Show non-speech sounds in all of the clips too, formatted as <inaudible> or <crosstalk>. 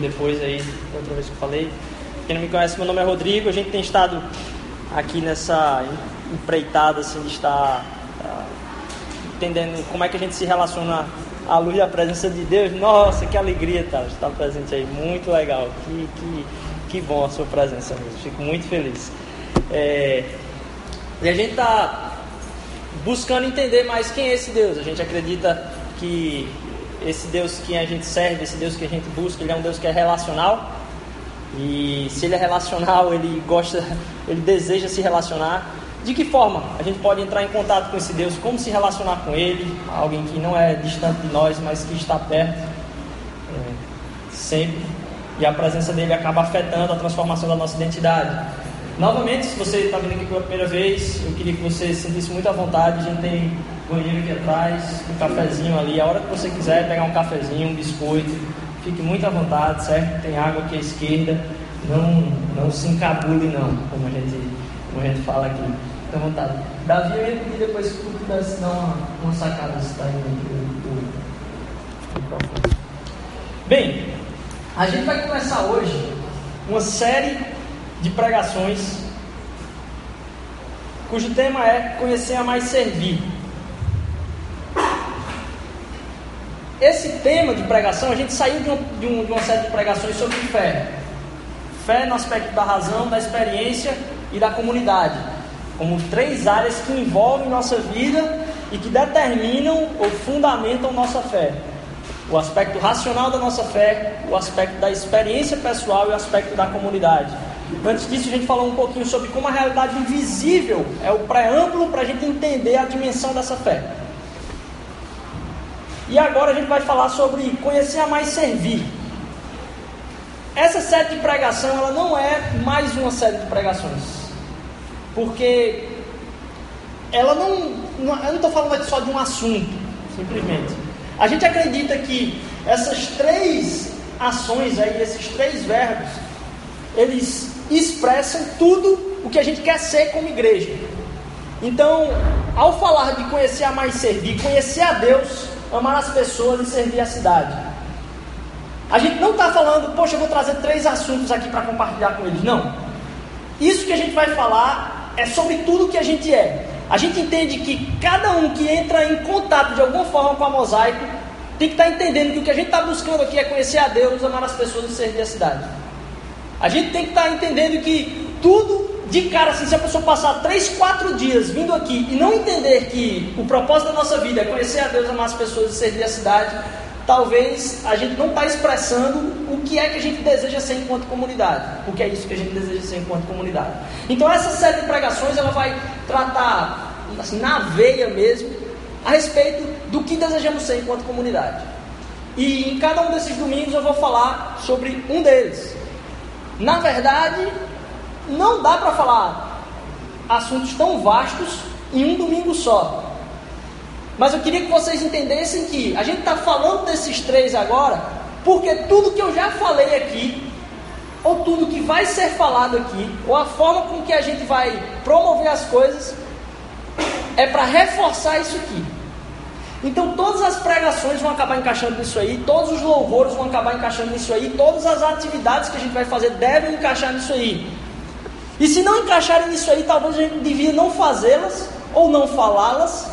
depois aí, outra vez que eu falei. Quem não me conhece, meu nome é Rodrigo. A gente tem estado aqui nessa empreitada assim, de estar uh, entendendo como é que a gente se relaciona à luz e à presença de Deus. Nossa, que alegria tá, estar presente aí, muito legal. Que, que, que bom a sua presença mesmo. Fico muito feliz. É, e a gente está buscando entender mais quem é esse Deus. A gente acredita que esse Deus que a gente serve, esse Deus que a gente busca, ele é um Deus que é relacional. E se ele é relacional, ele gosta, <laughs> ele deseja se relacionar. De que forma a gente pode entrar em contato com esse Deus? Como se relacionar com ele? Alguém que não é distante de nós, mas que está perto é, sempre. E a presença dele acaba afetando a transformação da nossa identidade. Novamente, se você está vindo aqui pela primeira vez, eu queria que você se sentisse muito à vontade. A gente tem banheiro aqui atrás, um cafezinho ali. A hora que você quiser pegar um cafezinho, um biscoito, fique muito à vontade, certo? Tem água aqui à esquerda. Não, não se encabule, não, como a gente, como a gente fala aqui. Fique à vontade. Davi, eu ia pedir depois que tu pudesse dar uma, uma sacada se está indo aqui Bem, a gente vai começar hoje uma série de pregações cujo tema é Conhecer a mais servir. Esse tema de pregação, a gente saiu de, um, de, um, de uma série de pregações sobre fé. Fé no aspecto da razão, da experiência e da comunidade. Como três áreas que envolvem nossa vida e que determinam ou fundamentam nossa fé. O aspecto racional da nossa fé, o aspecto da experiência pessoal e o aspecto da comunidade. Antes disso, a gente falou um pouquinho sobre como a realidade invisível é o preâmbulo para a gente entender a dimensão dessa fé. E agora a gente vai falar sobre conhecer a mais servir. Essa série de pregação, ela não é mais uma série de pregações. Porque ela não. não eu não estou falando só de um assunto, simplesmente. A gente acredita que essas três ações aí, esses três verbos, eles expressam tudo o que a gente quer ser como igreja. Então, ao falar de conhecer a mais servir, conhecer a Deus, amar as pessoas e servir a cidade. A gente não está falando, poxa, eu vou trazer três assuntos aqui para compartilhar com eles. Não. Isso que a gente vai falar é sobre tudo que a gente é. A gente entende que cada um que entra em contato de alguma forma com a mosaico tem que estar tá entendendo que o que a gente está buscando aqui é conhecer a Deus, amar as pessoas e servir a cidade. A gente tem que estar tá entendendo que tudo de cara, assim, se a pessoa passar três, quatro dias vindo aqui e não entender que o propósito da nossa vida é conhecer a Deus, amar as pessoas e servir a cidade, talvez a gente não está expressando o que é que a gente deseja ser enquanto comunidade, porque é isso que a gente deseja ser enquanto comunidade. Então essa série de pregações ela vai tratar assim na veia mesmo a respeito do que desejamos ser enquanto comunidade. E em cada um desses domingos eu vou falar sobre um deles. Na verdade, não dá para falar assuntos tão vastos em um domingo só. Mas eu queria que vocês entendessem que a gente está falando desses três agora, porque tudo que eu já falei aqui, ou tudo que vai ser falado aqui, ou a forma com que a gente vai promover as coisas, é para reforçar isso aqui. Então todas as pregações vão acabar encaixando nisso aí, todos os louvores vão acabar encaixando nisso aí, todas as atividades que a gente vai fazer devem encaixar nisso aí. E se não encaixarem nisso aí, talvez a gente devia não fazê-las ou não falá-las.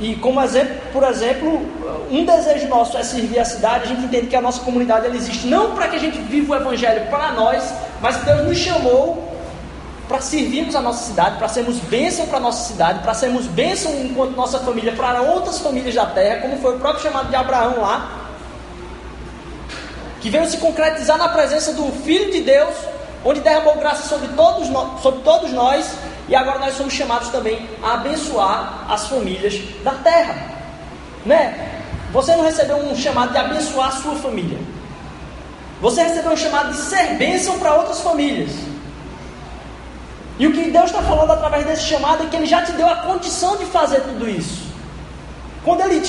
E como exemplo, por exemplo, um desejo nosso é servir a cidade, a gente entende que a nossa comunidade ela existe não para que a gente viva o evangelho para nós, mas que Deus nos chamou para servirmos a nossa cidade, para sermos bênção para a nossa cidade, para sermos bênção enquanto nossa família para outras famílias da terra, como foi o próprio chamado de Abraão lá, que veio se concretizar na presença do Filho de Deus, onde derramou graça sobre todos, nós, sobre todos nós, e agora nós somos chamados também a abençoar as famílias da terra. Né? Você não recebeu um chamado de abençoar a sua família. Você recebeu um chamado de ser bênção para outras famílias. E o que Deus está falando através desse chamado é que Ele já te deu a condição de fazer tudo isso. Quando Ele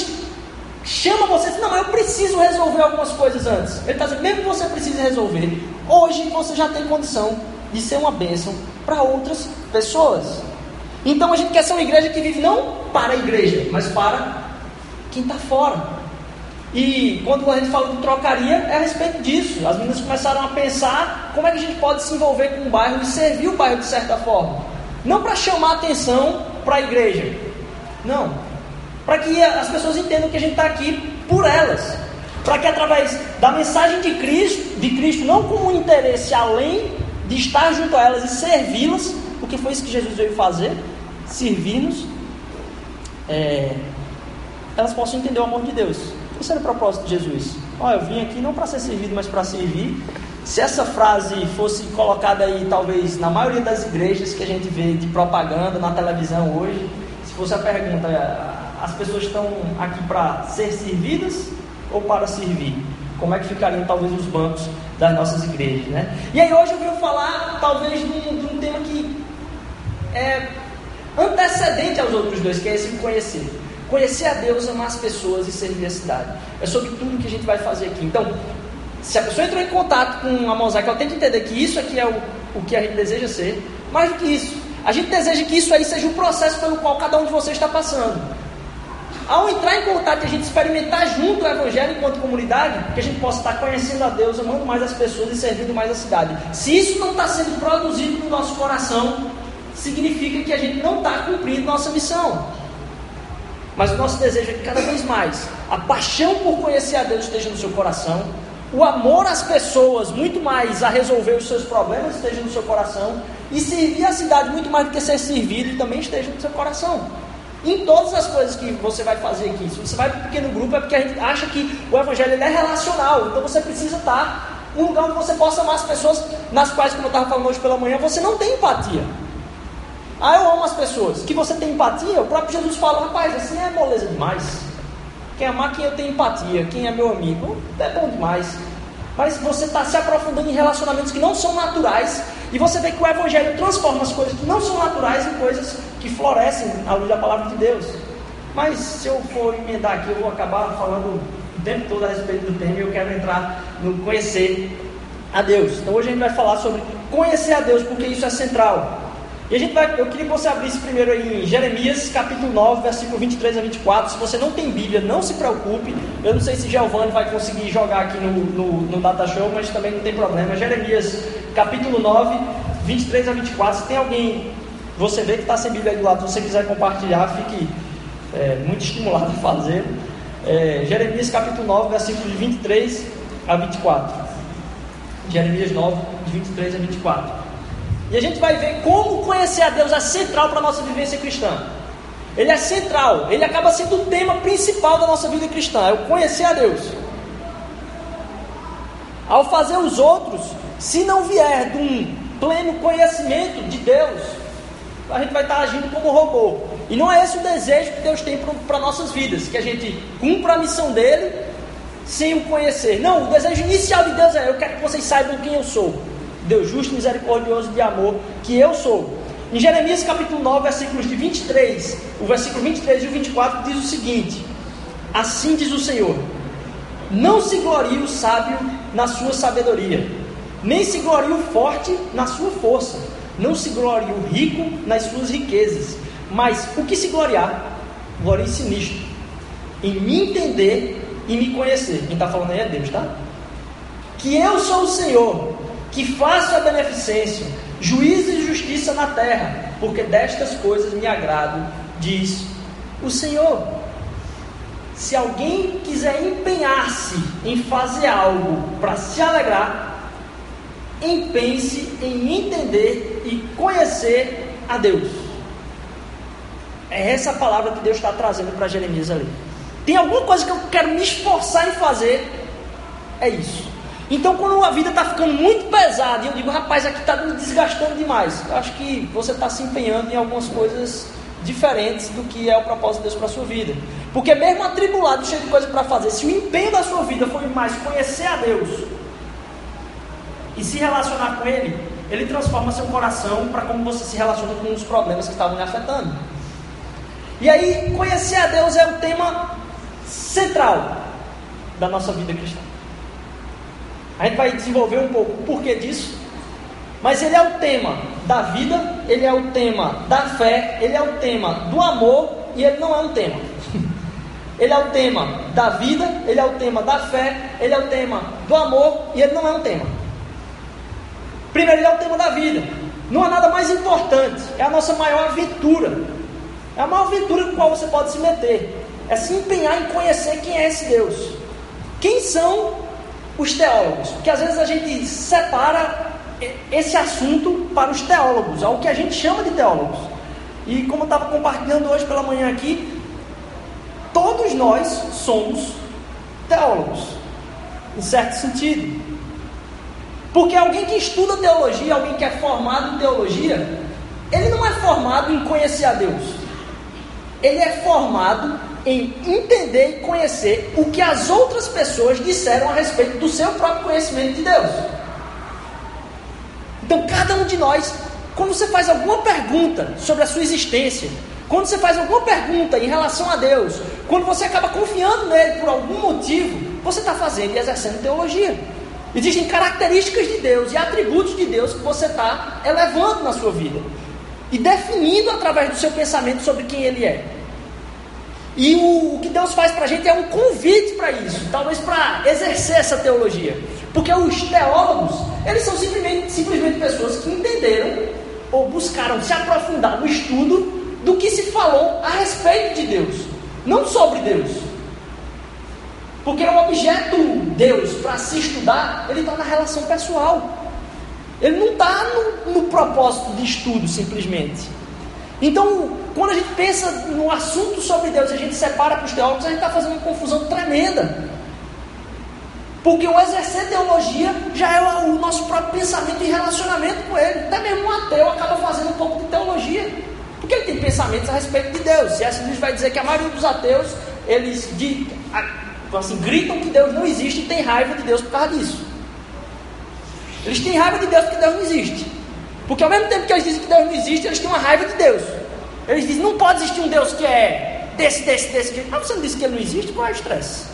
chama você, não, eu preciso resolver algumas coisas antes. Ele está dizendo, mesmo que você precise resolver, hoje você já tem condição de ser uma bênção para outras pessoas. Então a gente quer ser uma igreja que vive não para a igreja, mas para quem está fora. E quando a gente fala de trocaria, é a respeito disso. As meninas começaram a pensar como é que a gente pode se envolver com o bairro e servir o bairro de certa forma. Não para chamar atenção para a igreja, não. Para que as pessoas entendam que a gente está aqui por elas. Para que através da mensagem de Cristo, de Cristo, não com um interesse além de estar junto a elas e servi-las, porque foi isso que Jesus veio fazer, servir-nos, é, elas possam entender o amor de Deus. Esse era o propósito de Jesus. Ó, eu vim aqui não para ser servido, mas para servir. Se essa frase fosse colocada aí, talvez, na maioria das igrejas que a gente vê de propaganda na televisão hoje, se fosse a pergunta, as pessoas estão aqui para ser servidas ou para servir? Como é que ficariam talvez os bancos das nossas igrejas, né? E aí hoje eu venho falar talvez de um, de um tema que é antecedente aos outros dois, que é esse conhecer. Conhecer a Deus, amar as pessoas e servir a cidade. É sobre tudo que a gente vai fazer aqui. Então, se a pessoa entrou em contato com a mosaica, ela tem que entender que isso aqui é o, o que a gente deseja ser. Mais do que isso, a gente deseja que isso aí seja o processo pelo qual cada um de vocês está passando. Ao entrar em contato e a gente experimentar junto o Evangelho enquanto comunidade, que a gente possa estar conhecendo a Deus, amando mais as pessoas e servindo mais a cidade. Se isso não está sendo produzido no nosso coração, significa que a gente não está cumprindo nossa missão. Mas o nosso desejo é que cada vez mais a paixão por conhecer a Deus esteja no seu coração, o amor às pessoas, muito mais a resolver os seus problemas, esteja no seu coração, e servir a cidade muito mais do que ser servido também esteja no seu coração. Em todas as coisas que você vai fazer aqui, se você vai para um pequeno grupo, é porque a gente acha que o evangelho é relacional, então você precisa estar num lugar onde você possa amar as pessoas nas quais, como eu estava falando hoje pela manhã, você não tem empatia. Ah, eu amo as pessoas. Que você tem empatia, o próprio Jesus fala, rapaz, assim é moleza demais. Quem amar quem eu tenho empatia, quem é meu amigo, é bom demais. Mas você está se aprofundando em relacionamentos que não são naturais, e você vê que o Evangelho transforma as coisas que não são naturais em coisas que florescem à luz da palavra de Deus. Mas se eu for emendar aqui, eu vou acabar falando o tempo todo a respeito do tema e eu quero entrar no conhecer a Deus. Então hoje a gente vai falar sobre conhecer a Deus, porque isso é central. E a gente vai, eu queria que você abrisse primeiro em Jeremias capítulo 9, versículo 23 a 24. Se você não tem Bíblia, não se preocupe. Eu não sei se Giovanni vai conseguir jogar aqui no, no, no Data Show, mas também não tem problema. Jeremias capítulo 9, 23 a 24. Se tem alguém, você vê que está sem Bíblia aí do lado, se você quiser compartilhar, fique é, muito estimulado a fazer. É, Jeremias capítulo 9, versículo de 23 a 24. Jeremias 9, de 23 a 24. E a gente vai ver como conhecer a Deus é central para a nossa vivência cristã. Ele é central, ele acaba sendo o tema principal da nossa vida cristã, é o conhecer a Deus. Ao fazer os outros, se não vier de um pleno conhecimento de Deus, a gente vai estar agindo como robô. E não é esse o desejo que Deus tem para nossas vidas, que a gente cumpra a missão dele sem o conhecer. Não, o desejo inicial de Deus é: eu quero que vocês saibam quem eu sou. Deus justo, misericordioso de amor, que eu sou. Em Jeremias capítulo 9, versículos de 23, o versículo 23 e o 24 diz o seguinte: Assim diz o Senhor: Não se glorie o sábio na sua sabedoria, nem se glorie o forte na sua força, não se glorie o rico nas suas riquezas, mas o que se gloriar, glorie-se nisto, em me entender e me conhecer. Quem está falando aí é Deus, tá? Que eu sou o Senhor, que faço a beneficência, juízo e justiça na terra, porque destas coisas me agrado, diz o Senhor. Se alguém quiser empenhar-se em fazer algo para se alegrar, empenhe-se em entender e conhecer a Deus. É essa palavra que Deus está trazendo para Jeremias ali. Tem alguma coisa que eu quero me esforçar em fazer? É isso. Então, quando a vida está ficando muito pesada, e eu digo, rapaz, aqui está me desgastando demais, eu acho que você está se empenhando em algumas coisas diferentes do que é o propósito de Deus para a sua vida. Porque, mesmo atribulado, cheio de coisa para fazer, se o empenho da sua vida for mais conhecer a Deus e se relacionar com Ele, Ele transforma seu coração para como você se relaciona com os problemas que estavam lhe afetando. E aí, conhecer a Deus é o tema central da nossa vida cristã. A gente vai desenvolver um pouco o porquê disso. Mas ele é o tema da vida, ele é o tema da fé, ele é o tema do amor e ele não é um tema. <laughs> Ele é o tema da vida, ele é o tema da fé, ele é o tema do amor e ele não é um tema. Primeiro, ele é o tema da vida. Não há nada mais importante, é a nossa maior aventura. É a maior aventura com a qual você pode se meter. É se empenhar em conhecer quem é esse Deus. Quem são os teólogos? Porque às vezes a gente separa esse assunto para os teólogos, ao que a gente chama de teólogos. E como eu estava compartilhando hoje pela manhã aqui, todos nós somos teólogos, em certo sentido. Porque alguém que estuda teologia, alguém que é formado em teologia, ele não é formado em conhecer a Deus. Ele é formado em entender e conhecer o que as outras pessoas disseram a respeito do seu próprio conhecimento de Deus. Então, cada um de nós, quando você faz alguma pergunta sobre a sua existência, quando você faz alguma pergunta em relação a Deus, quando você acaba confiando nele por algum motivo, você está fazendo e exercendo teologia. Existem características de Deus e atributos de Deus que você está elevando na sua vida e definindo através do seu pensamento sobre quem Ele é. E o, o que Deus faz para a gente é um convite para isso, talvez para exercer essa teologia. Porque os teólogos, eles são simplesmente, simplesmente pessoas que entenderam ou buscaram se aprofundar no estudo do que se falou a respeito de Deus, não sobre Deus. Porque o objeto Deus para se estudar, ele está na relação pessoal. Ele não está no, no propósito de estudo simplesmente. Então, quando a gente pensa no assunto sobre Deus e a gente separa para os teólogos, a gente está fazendo uma confusão tremenda. Porque o exercer teologia já é o nosso próprio pensamento e relacionamento com Ele. Até mesmo um ateu acaba fazendo um pouco de teologia. Porque ele tem pensamentos a respeito de Deus. Se essa vai dizer que a maioria dos ateus, eles de, assim, gritam que Deus não existe e tem raiva de Deus por causa disso. Eles têm raiva de Deus porque Deus não existe. Porque ao mesmo tempo que eles dizem que Deus não existe, eles têm uma raiva de Deus. Eles dizem, não pode existir um Deus que é desse, desse, desse. Mas você não disse que ele não existe? Qual é o estresse?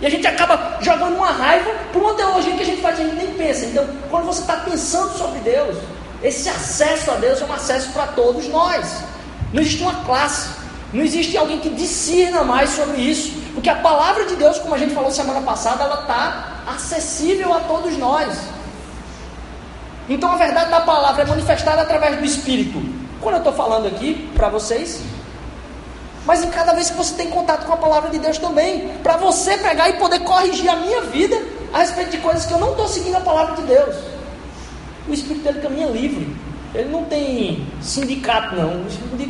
E a gente acaba jogando uma raiva por uma teologia que a gente faz a gente nem pensa. Então, quando você está pensando sobre Deus, esse acesso a Deus é um acesso para todos nós. Não existe uma classe, não existe alguém que discirna mais sobre isso. Porque a palavra de Deus, como a gente falou semana passada, ela está acessível a todos nós. Então a verdade da palavra é manifestada através do Espírito. Quando eu estou falando aqui para vocês, mas em cada vez que você tem contato com a palavra de Deus também, para você pegar e poder corrigir a minha vida a respeito de coisas que eu não estou seguindo a palavra de Deus. O Espírito dele caminha livre. Ele não tem sindicato, não.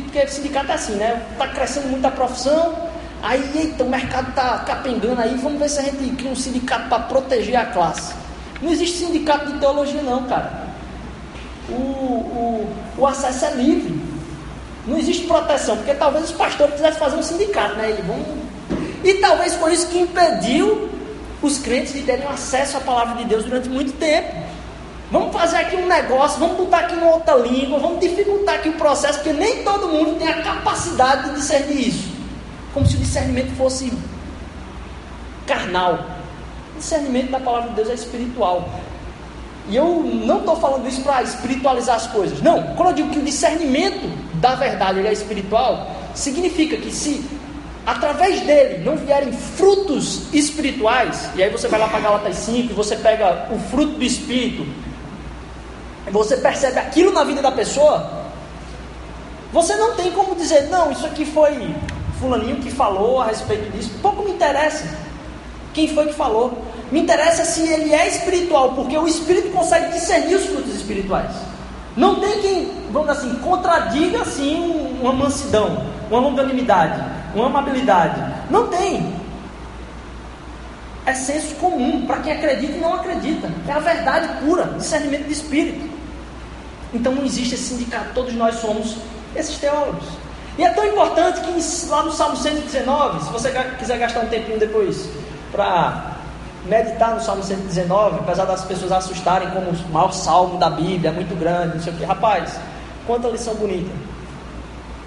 Porque sindicato é assim, né? Está crescendo muito a profissão, aí eita, o mercado está capengando aí, vamos ver se a gente cria um sindicato para proteger a classe. Não existe sindicato de teologia, não, cara o, o, o acesso é livre. Não existe proteção, porque talvez os pastores quisessem fazer um sindicato, né? Vão... E talvez foi isso que impediu os crentes de terem acesso à palavra de Deus durante muito tempo. Vamos fazer aqui um negócio, vamos botar aqui uma outra língua, vamos dificultar aqui o processo, porque nem todo mundo tem a capacidade de discernir isso. Como se o discernimento fosse carnal. O discernimento da palavra de Deus é espiritual. E eu não estou falando isso para espiritualizar as coisas. Não, quando eu digo que o discernimento da verdade é espiritual, significa que se através dele não vierem frutos espirituais, e aí você vai lá para Galatas 5 e você pega o fruto do Espírito, e você percebe aquilo na vida da pessoa, você não tem como dizer, não, isso aqui foi fulaninho que falou a respeito disso, pouco me interessa quem foi que falou. Me interessa se ele é espiritual, porque o espírito consegue discernir os frutos espirituais. Não tem quem, vamos assim, contradiga assim uma mansidão, uma longanimidade, uma amabilidade. Não tem. É senso comum para quem acredita e não acredita. É a verdade pura, discernimento de espírito. Então não existe esse sindicato, todos nós somos esses teólogos. E é tão importante que lá no Salmo 119, se você quiser gastar um tempinho depois para meditar no Salmo 119, apesar das pessoas assustarem como o maior salmo da Bíblia, é muito grande, não sei o que. Rapaz, quanta lição bonita.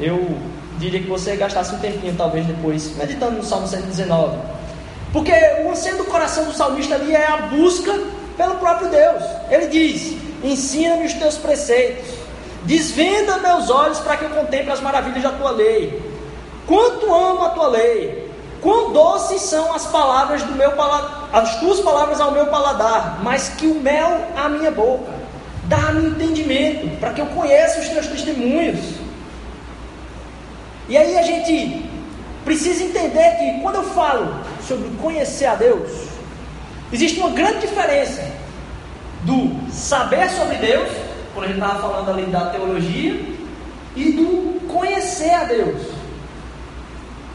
Eu diria que você gastasse um tempinho, talvez, depois, meditando no Salmo 119. Porque o anseio do coração do salmista ali é a busca pelo próprio Deus. Ele diz: Ensina-me os teus preceitos, desvenda meus olhos para que eu contemple as maravilhas da tua lei. Quanto amo a tua lei, Quão doces são as palavras do meu paladar, as tuas palavras ao meu paladar, mais que o mel à minha boca. Dá-me entendimento, para que eu conheça os teus testemunhos. E aí a gente precisa entender que quando eu falo sobre conhecer a Deus, existe uma grande diferença do saber sobre Deus, quando a gente estava falando ali da teologia, e do conhecer a Deus.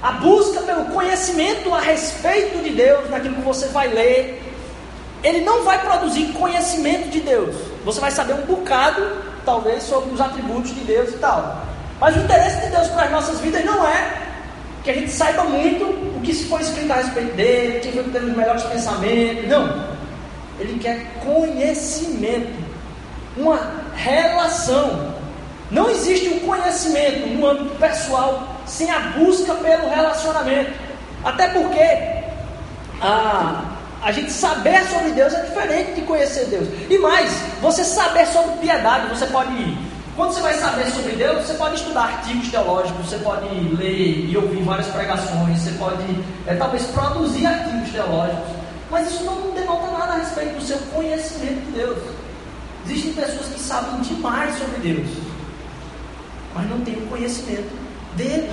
A busca pelo conhecimento a respeito de Deus, naquilo que você vai ler, ele não vai produzir conhecimento de Deus. Você vai saber um bocado, talvez, sobre os atributos de Deus e tal. Mas o interesse de Deus para as nossas vidas não é que a gente saiba muito o que se foi escrito a respeito dele, quem foi tendo os melhores pensamentos. Não. Ele quer conhecimento, uma relação. Não existe um conhecimento no âmbito pessoal sem a busca pelo relacionamento. Até porque a, a gente saber sobre Deus é diferente de conhecer Deus. E mais, você saber sobre piedade, você pode ir. Quando você vai saber sobre Deus, você pode estudar artigos teológicos, você pode ler e ouvir várias pregações, você pode é, talvez produzir artigos teológicos, mas isso não denota nada a respeito do seu conhecimento de Deus. Existem pessoas que sabem demais sobre Deus, mas não têm o conhecimento dele.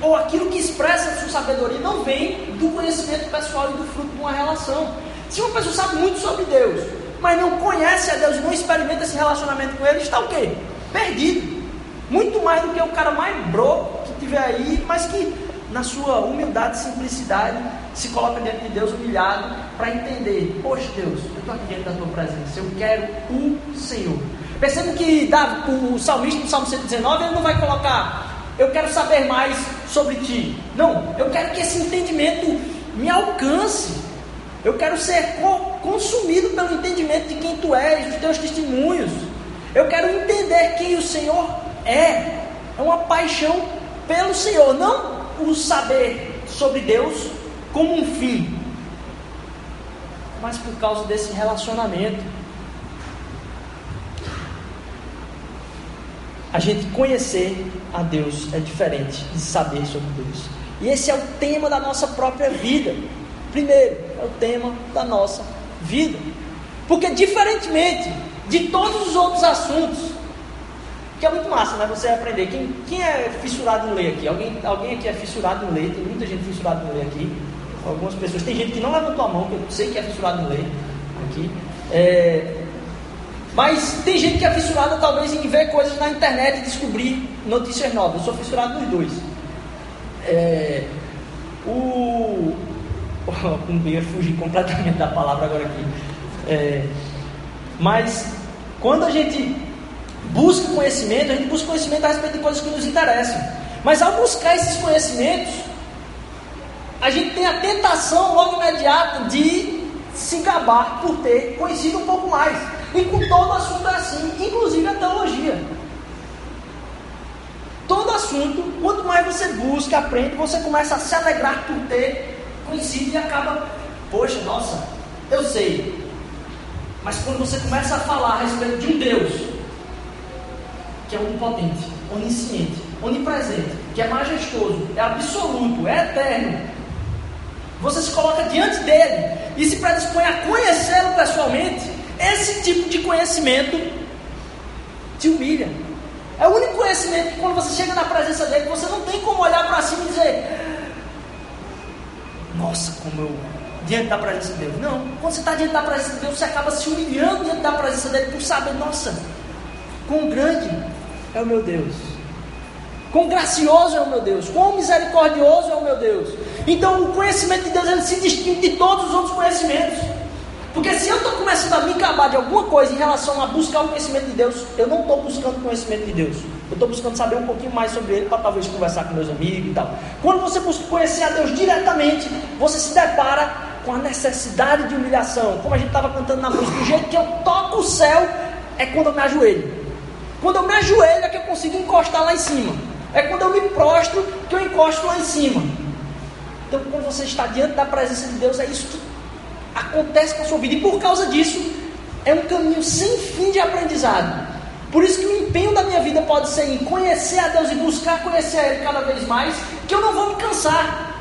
Ou aquilo que expressa a sua sabedoria não vem do conhecimento pessoal e do fruto de uma relação. Se uma pessoa sabe muito sobre Deus, mas não conhece a Deus não experimenta esse relacionamento com Ele, está o quê? Perdido. Muito mais do que o cara mais broco que tiver aí, mas que na sua humildade e simplicidade se coloca diante de Deus humilhado para entender, poxa Deus, eu estou aqui diante da tua presença, eu quero o Senhor. Perceba que o salmista no Salmo 119 ele não vai colocar eu quero saber mais sobre ti. Não, eu quero que esse entendimento me alcance. Eu quero ser consumido pelo entendimento de quem tu és, dos teus testemunhos. Eu quero entender quem o Senhor é. É uma paixão pelo Senhor, não o saber sobre Deus como um fim, mas por causa desse relacionamento. A gente conhecer a Deus é diferente de saber sobre Deus. E esse é o tema da nossa própria vida. Primeiro, é o tema da nossa vida. Porque, diferentemente de todos os outros assuntos, que é muito massa, né? Você aprender. Quem, quem é fissurado em ler aqui? Alguém, alguém aqui é fissurado em ler? Tem muita gente fissurada em ler aqui. Algumas pessoas. Tem gente que não levantou a mão, que eu sei que é fissurado em ler aqui. É, mas tem gente que é fissurada talvez em ver coisas na internet e descobrir notícias novas. Eu sou fissurado nos dois. É, o. Não ia fugir completamente da palavra agora aqui. É, mas quando a gente busca conhecimento, a gente busca conhecimento a respeito de coisas que nos interessam. Mas ao buscar esses conhecimentos, a gente tem a tentação logo imediata de se gabar por ter conhecido um pouco mais. E com todo assunto é assim, inclusive a teologia. Todo assunto, quanto mais você busca, aprende, você começa a se alegrar por ter conhecido e acaba, poxa, nossa, eu sei. Mas quando você começa a falar a respeito de um Deus, que é onipotente, onisciente, onipresente, que é majestoso, é absoluto, é eterno, você se coloca diante dele e se predispõe a conhecê-lo pessoalmente, esse tipo de conhecimento te humilha. É o único conhecimento que quando você chega na presença dele, você não tem como olhar para cima e dizer: Nossa, como eu. diante da presença de Deus. Não, quando você está diante da presença de Deus, você acaba se humilhando diante da presença dele por saber: Nossa, quão grande é o meu Deus. Quão gracioso é o meu Deus, quão misericordioso é o meu Deus. Então o conhecimento de Deus ele se distingue de todos os outros conhecimentos. Porque se eu estou começando a me acabar de alguma coisa em relação a buscar o conhecimento de Deus, eu não estou buscando conhecimento de Deus. Eu estou buscando saber um pouquinho mais sobre Ele para talvez conversar com meus amigos e tal. Quando você busca conhecer a Deus diretamente, você se depara com a necessidade de humilhação. Como a gente estava cantando na música, o jeito que eu toco o céu é quando eu me ajoelho. Quando eu me ajoelho é que eu consigo encostar lá em cima. É quando eu me prostro que eu encosto lá em cima. Então, quando você está diante da presença de Deus, é isso que acontece com a sua vida. E por causa disso, é um caminho sem fim de aprendizado. Por isso que o empenho da minha vida pode ser em conhecer a Deus e buscar conhecer a Ele cada vez mais, que eu não vou me cansar.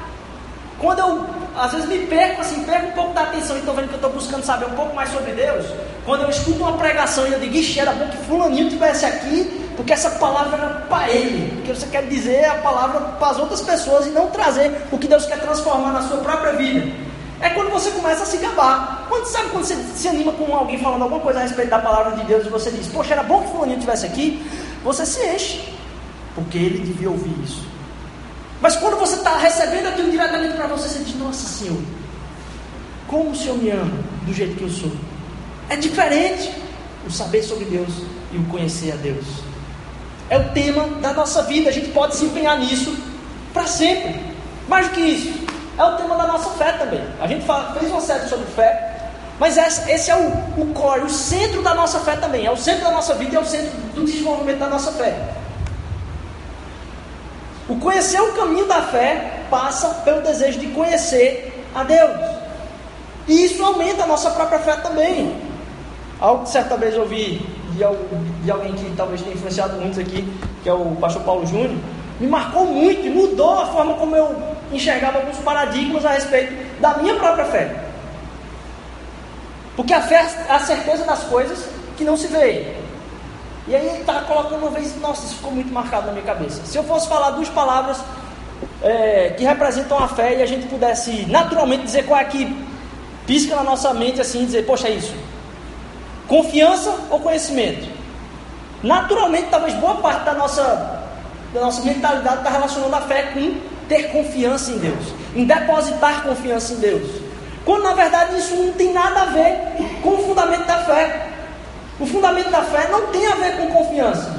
Quando eu, às vezes, me perco, assim, perco um pouco da atenção e estou vendo que eu estou buscando saber um pouco mais sobre Deus, quando eu escuto uma pregação e eu digo, ixi, era bom que fulaninho tivesse aqui, porque essa palavra era para ele, porque você quer dizer a palavra para as outras pessoas e não trazer o que Deus quer transformar na sua própria vida. É quando você começa a se gabar. Quando, sabe quando você se anima com alguém falando alguma coisa a respeito da palavra de Deus e você diz, poxa, era bom que fulaninho tivesse aqui, você se enche, porque ele devia ouvir isso. Mas quando você está recebendo aquilo diretamente para você, você diz, nossa Senhor, como o Senhor me ama do jeito que eu sou. É diferente o saber sobre Deus e o conhecer a Deus. É o tema da nossa vida, a gente pode se empenhar nisso para sempre. Mais do que isso, é o tema da nossa fé também. A gente fala, fez uma série sobre fé, mas esse, é o, o core, o centro da nossa fé também. É o centro da nossa vida e é o centro do desenvolvimento da nossa fé. O conhecer o caminho da fé passa pelo desejo de conhecer a Deus. E isso aumenta a nossa própria fé também. Algo que certa vez eu ouvi de, de alguém que talvez tenha influenciado muitos aqui, que é o pastor Paulo Júnior, me marcou muito e mudou a forma como eu enxergava alguns paradigmas a respeito da minha própria fé. Porque a fé é a certeza das coisas que não se vê. E aí ele está colocando uma vez, nossa, isso ficou muito marcado na minha cabeça. Se eu fosse falar duas palavras é, que representam a fé e a gente pudesse naturalmente dizer qual é que pisca na nossa mente assim, dizer, poxa, é isso. Confiança ou conhecimento? Naturalmente, talvez boa parte da nossa, da nossa mentalidade está relacionando a fé com ter confiança em Deus, em depositar confiança em Deus. Quando na verdade isso não tem nada a ver com o fundamento da fé. O fundamento da fé não tem a ver com confiança.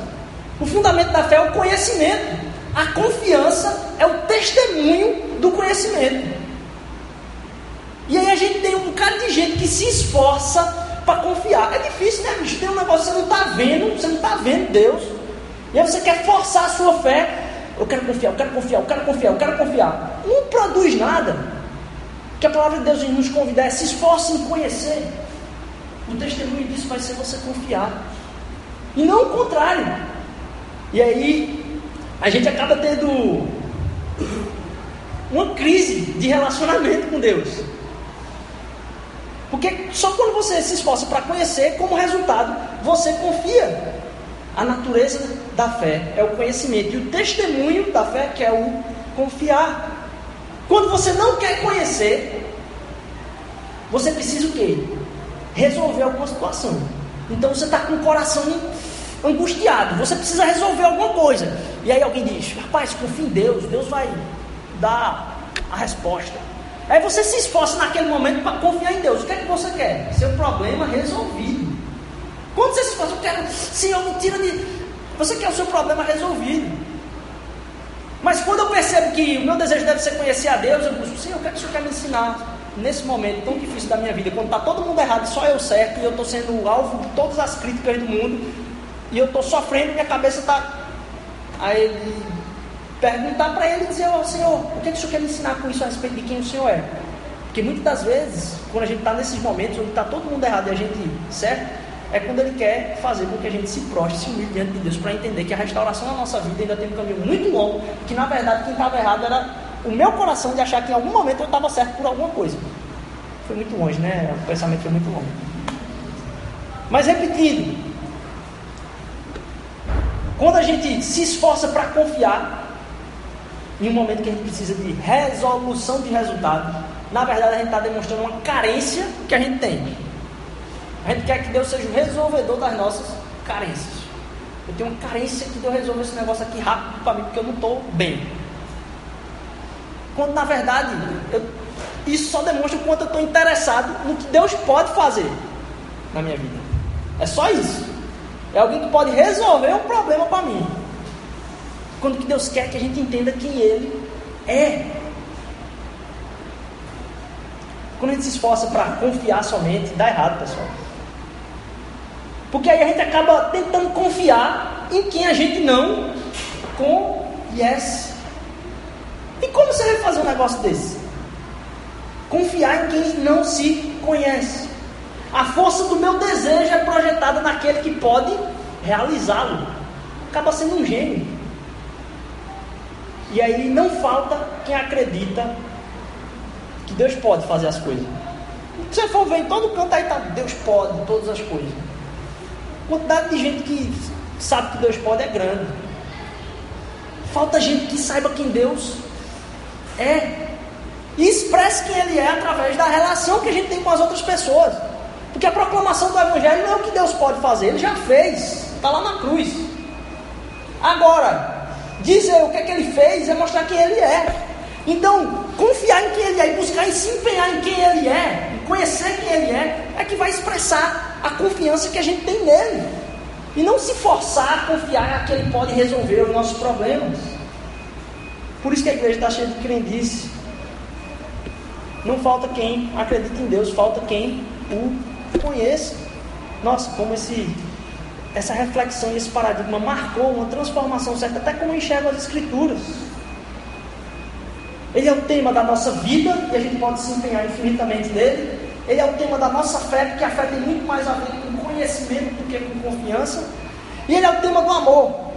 O fundamento da fé é o conhecimento. A confiança é o testemunho do conhecimento. E aí a gente tem um bocado de gente que se esforça para confiar. É difícil, né, bicho? Tem um negócio que você não está vendo, você não está vendo Deus. E aí você quer forçar a sua fé. Eu quero confiar, eu quero confiar, eu quero confiar, eu quero confiar. Não produz nada. Que a palavra de Deus nos convida é se esforce em conhecer. O testemunho disso vai ser você confiar. E não o contrário. E aí a gente acaba tendo uma crise de relacionamento com Deus. Porque só quando você se esforça para conhecer, como resultado, você confia. A natureza da fé é o conhecimento e o testemunho da fé que é o confiar. Quando você não quer conhecer, você precisa o quê? resolver alguma situação. Então você está com o coração angustiado, você precisa resolver alguma coisa. E aí alguém diz: Rapaz, confia em Deus, Deus vai dar a resposta. Aí você se esforça naquele momento para confiar em Deus. O que é você quer? Seu problema resolvido. Quando você se esforça, eu quero, Senhor, me tira de. Você quer o seu problema resolvido. Mas quando eu percebo que o meu desejo deve ser conhecer a Deus, eu busco, Senhor, o que é que o Senhor quer me ensinar? nesse momento tão difícil da minha vida, quando está todo mundo errado só eu certo, e eu estou sendo alvo de todas as críticas do mundo, e eu estou sofrendo, minha cabeça está. Aí ele perguntar para ele e dizer, oh, Senhor, o que, é que o Senhor quer me ensinar com isso a respeito de quem o Senhor é? Porque muitas das vezes, quando a gente está nesses momentos onde está todo mundo errado e a gente certo, é quando Ele quer fazer com que a gente se prostre, se humilhe diante de Deus, para entender que a restauração da nossa vida ainda tem um caminho muito longo, que na verdade quem estava errado era o meu coração de achar que em algum momento eu estava certo por alguma coisa. Foi muito longe, né? O pensamento foi muito longo. Mas repetindo, quando a gente se esforça para confiar, em um momento que a gente precisa de resolução de resultado, na verdade a gente está demonstrando uma carência que a gente tem. A gente quer que Deus seja o resolvedor das nossas carências. Eu tenho uma carência que Deus resolva esse negócio aqui rápido para mim, porque eu não estou bem. Quando na verdade, eu, isso só demonstra o quanto eu estou interessado no que Deus pode fazer na minha vida. É só isso. É alguém que pode resolver um problema para mim. Quando que Deus quer que a gente entenda quem Ele é. Quando a gente se esforça para confiar somente, dá errado, pessoal. Porque aí a gente acaba tentando confiar em quem a gente não conhece. E como você vai fazer um negócio desse? Confiar em quem não se conhece. A força do meu desejo é projetada naquele que pode realizá-lo. Acaba sendo um gênio. E aí não falta quem acredita que Deus pode fazer as coisas. Se você for ver em todo canto aí tá, Deus pode todas as coisas. A quantidade de gente que sabe que Deus pode é grande. Falta gente que saiba quem Deus é. E expresse quem Ele é através da relação que a gente tem com as outras pessoas. Porque a proclamação do Evangelho não é o que Deus pode fazer, Ele já fez, está lá na cruz. Agora, dizer o que é que Ele fez é mostrar quem Ele é. Então, confiar em quem Ele é e buscar e se empenhar em quem Ele é, e conhecer quem Ele é, é que vai expressar a confiança que a gente tem nele. E não se forçar a confiar que Ele pode resolver os nossos problemas. Por isso que a igreja está cheia de crendice. Não falta quem acredita em Deus, falta quem o conheça. Nossa, como esse, essa reflexão e esse paradigma marcou uma transformação certa, até como enxergo as Escrituras. Ele é o tema da nossa vida e a gente pode se empenhar infinitamente nele. Ele é o tema da nossa fé, porque a fé tem muito mais a ver com conhecimento do que com confiança. E ele é o tema do amor.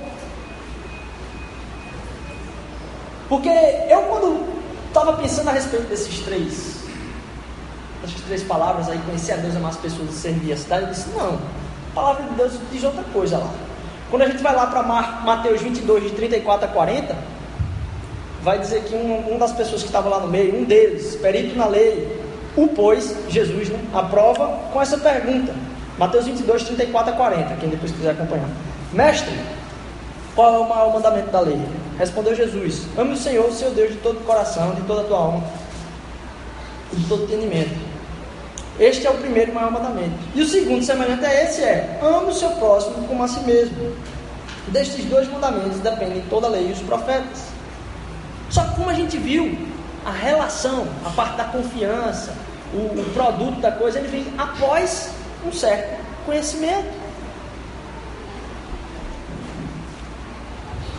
Porque eu, quando estava pensando a respeito desses três, essas três palavras aí, conhecer a Deus, amar as pessoas e servir a cidade, eu disse: não, a palavra de Deus diz outra coisa lá. Quando a gente vai lá para Mateus 22, de 34 a 40, vai dizer que uma um das pessoas que estava lá no meio, um deles, perito na lei, o pôs, Jesus, né, a prova com essa pergunta. Mateus 22, 34 a 40, quem depois quiser acompanhar. Mestre, qual é o maior mandamento da lei? Respondeu Jesus: Ame o Senhor, seu Deus, de todo o coração, de toda a tua alma de todo entendimento. Este é o primeiro maior mandamento. E o segundo, semelhante a esse, é: ame o seu próximo como a si mesmo. Destes dois mandamentos dependem toda a lei e os profetas. Só que como a gente viu, a relação, a parte da confiança, o, o produto da coisa, ele vem após um certo conhecimento.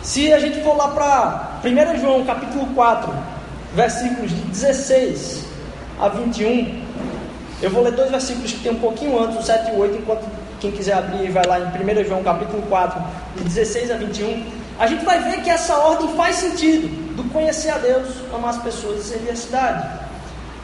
Se a gente for lá para 1 João capítulo 4, versículos de 16 a 21, eu vou ler dois versículos que tem um pouquinho antes, o 7 e 8, enquanto quem quiser abrir vai lá em 1 João capítulo 4, de 16 a 21, a gente vai ver que essa ordem faz sentido do conhecer a Deus, amar as pessoas e servir a cidade.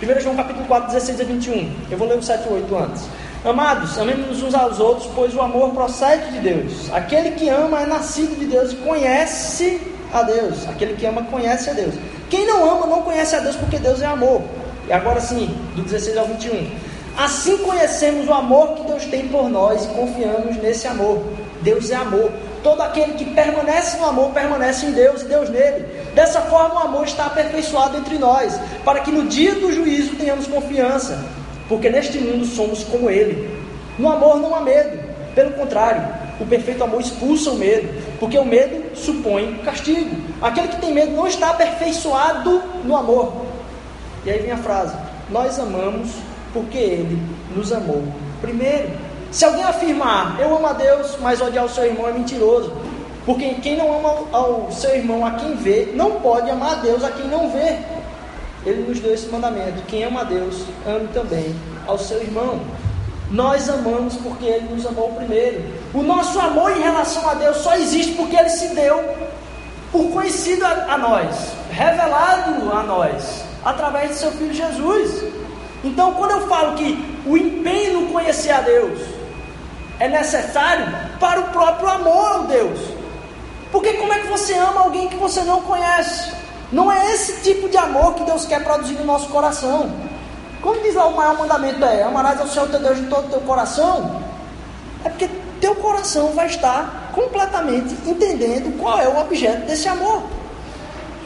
1 João capítulo 4, 16 a 21. Eu vou ler o 7 e 8 antes. Amados, amemos uns aos outros, pois o amor procede de Deus. Aquele que ama é nascido de Deus e conhece a Deus. Aquele que ama conhece a Deus. Quem não ama não conhece a Deus porque Deus é amor. E agora sim, do 16 ao 21. Assim conhecemos o amor que Deus tem por nós e confiamos nesse amor. Deus é amor. Todo aquele que permanece no amor permanece em Deus e Deus nele. Dessa forma, o amor está aperfeiçoado entre nós, para que no dia do juízo tenhamos confiança porque neste mundo somos como Ele. No amor não há medo, pelo contrário, o perfeito amor expulsa o medo, porque o medo supõe castigo. Aquele que tem medo não está aperfeiçoado no amor. E aí vem a frase: Nós amamos porque Ele nos amou primeiro. Se alguém afirmar, eu amo a Deus, mas odiar o seu irmão é mentiroso. Porque quem não ama ao seu irmão a quem vê, não pode amar a Deus a quem não vê ele nos deu esse mandamento: quem ama a Deus, ame também ao seu irmão. Nós amamos porque ele nos amou primeiro. O nosso amor em relação a Deus só existe porque ele se deu por conhecido a, a nós, revelado a nós, através de seu filho Jesus. Então, quando eu falo que o empenho no conhecer a Deus é necessário para o próprio amor ao Deus. Porque como é que você ama alguém que você não conhece? Não é esse tipo de amor que Deus quer produzir no nosso coração. Como diz lá o maior mandamento é: amarás ao Senhor teu Deus de todo o teu coração. É porque teu coração vai estar completamente entendendo qual é o objeto desse amor.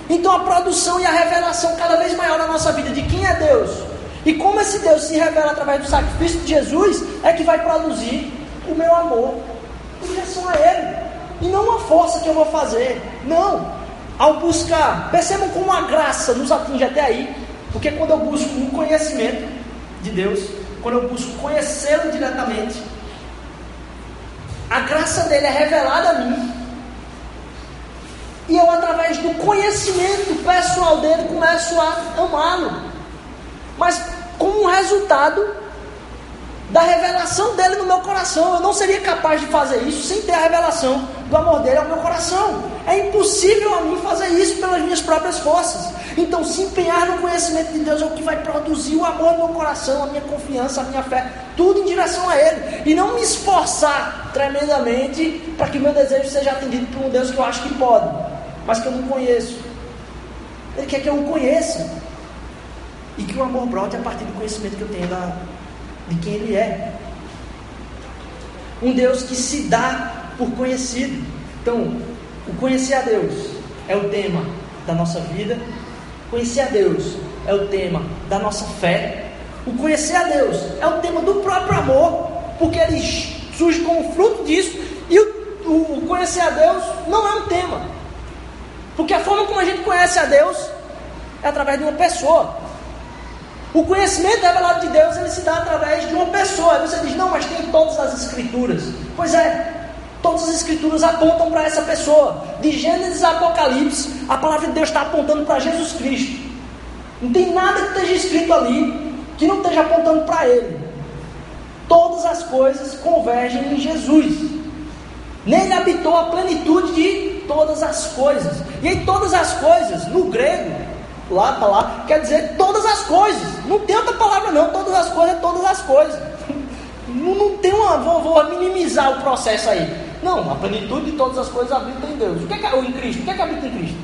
Então a produção e a revelação cada vez maior na nossa vida de quem é Deus e como esse Deus se revela através do sacrifício de Jesus é que vai produzir o meu amor em direção a Ele. E não uma força que eu vou fazer. Não ao buscar. Percebam como a graça nos atinge até aí, porque quando eu busco um conhecimento de Deus, quando eu busco conhecê-lo diretamente, a graça dele é revelada a mim. E eu, através do conhecimento pessoal dele, começo a amá-lo. Mas como resultado da revelação dele no meu coração. Eu não seria capaz de fazer isso sem ter a revelação do amor dele ao meu coração. É impossível a mim fazer isso pelas minhas próprias forças. Então, se empenhar no conhecimento de Deus é o que vai produzir o amor no meu coração, a minha confiança, a minha fé, tudo em direção a Ele. E não me esforçar tremendamente para que meu desejo seja atendido por um Deus que eu acho que pode, mas que eu não conheço. Ele quer que eu o conheça. E que o amor brote a partir do conhecimento que eu tenho da, de quem Ele é. Um Deus que se dá por conhecido. Então, o conhecer a Deus é o tema da nossa vida. Conhecer a Deus é o tema da nossa fé. O conhecer a Deus é o tema do próprio amor, porque ele surge como fruto disso. E o, o, conhecer a Deus não é um tema, porque a forma como a gente conhece a Deus é através de uma pessoa. O conhecimento revelado de Deus ele se dá através de uma pessoa. Aí você diz, não, mas tem todas as escrituras. Pois é, todas as escrituras apontam para essa pessoa. De Gênesis a Apocalipse, a palavra de Deus está apontando para Jesus Cristo. Não tem nada que esteja escrito ali que não esteja apontando para Ele. Todas as coisas convergem em Jesus. Nele habitou a plenitude de todas as coisas. E em todas as coisas, no grego, lá para lá, quer dizer todas as coisas. Não tem outra palavra não, todas as coisas é todas as coisas. <laughs> Não, não tem uma, vou, vou, minimizar o processo aí. Não, a plenitude de todas as coisas habita em Deus. O que é, que, ou em Cristo? O que é que habita em Cristo?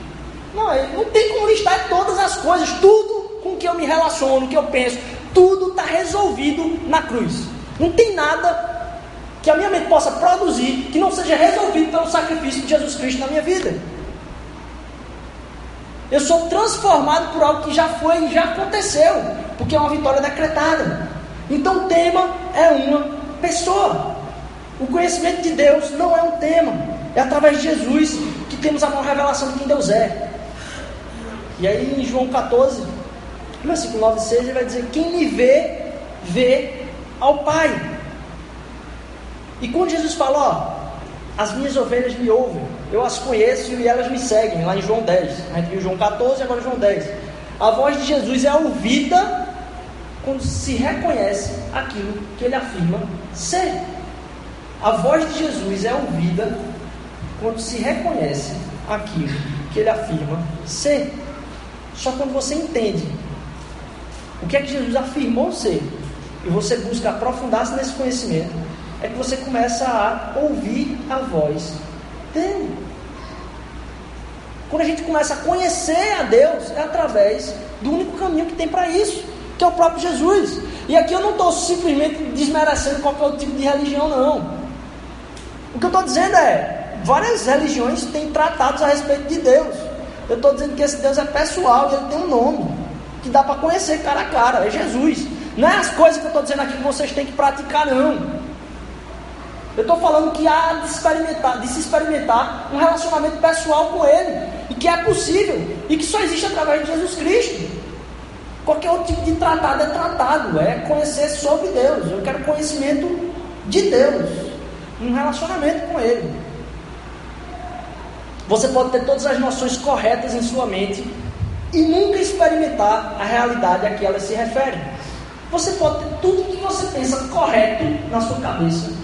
Não, não tem como listar todas as coisas, tudo com que eu me relaciono, que eu penso, tudo está resolvido na cruz. Não tem nada que a minha mente possa produzir que não seja resolvido pelo sacrifício de Jesus Cristo na minha vida. Eu sou transformado por algo que já foi e já aconteceu, porque é uma vitória decretada. Então o tema é uma pessoa. O conhecimento de Deus não é um tema, é através de Jesus que temos a maior revelação de quem Deus é. E aí em João 14, versículo 9 e 6, ele vai dizer: Quem me vê, vê ao Pai. E quando Jesus fala, ó, as minhas ovelhas me ouvem, eu as conheço e elas me seguem, lá em João 10. A gente viu João 14 agora João 10. A voz de Jesus é ouvida quando se reconhece aquilo que ele afirma ser. A voz de Jesus é ouvida quando se reconhece aquilo que ele afirma ser. Só quando você entende o que é que Jesus afirmou ser e você busca aprofundar-se nesse conhecimento, é que você começa a ouvir a voz dele. Quando a gente começa a conhecer a Deus, é através do único caminho que tem para isso, que é o próprio Jesus. E aqui eu não estou simplesmente desmerecendo qualquer outro tipo de religião, não. O que eu estou dizendo é, várias religiões têm tratados a respeito de Deus. Eu estou dizendo que esse Deus é pessoal, ele tem um nome, que dá para conhecer cara a cara, é Jesus. Não é as coisas que eu estou dizendo aqui que vocês têm que praticar, não. Eu estou falando que há de, experimentar, de se experimentar um relacionamento pessoal com Ele, e que é possível, e que só existe através de Jesus Cristo. Qualquer outro tipo de tratado é tratado, é conhecer sobre Deus. Eu quero conhecimento de Deus, um relacionamento com Ele. Você pode ter todas as noções corretas em sua mente e nunca experimentar a realidade a que elas se referem. Você pode ter tudo o que você pensa correto na sua cabeça